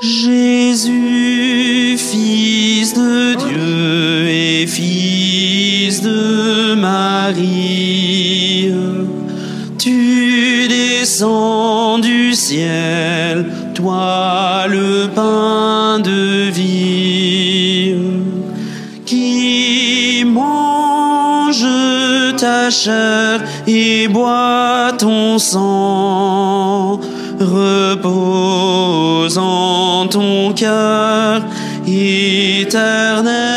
Jésus, fils de Dieu et fils de Marie, tu descends du ciel, toi le pain de vie, qui mange ta chair et boit ton sang, repose en ton cœur éternellement.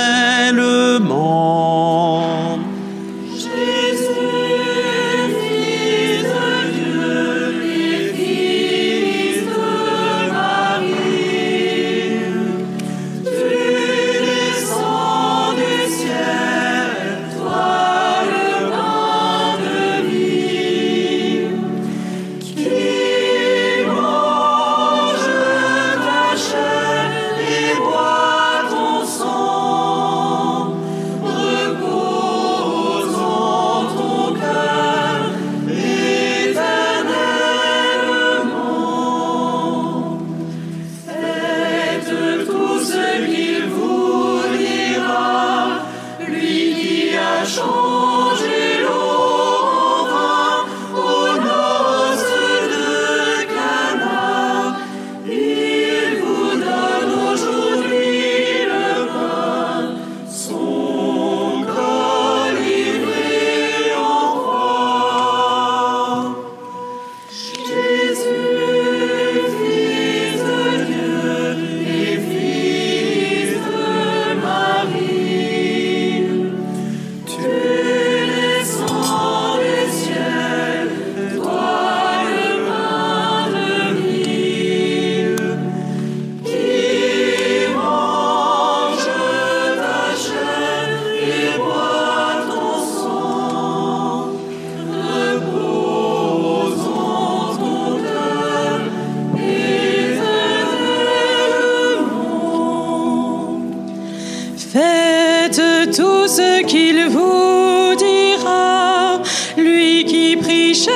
ce qu'il vous dira, lui qui prêche.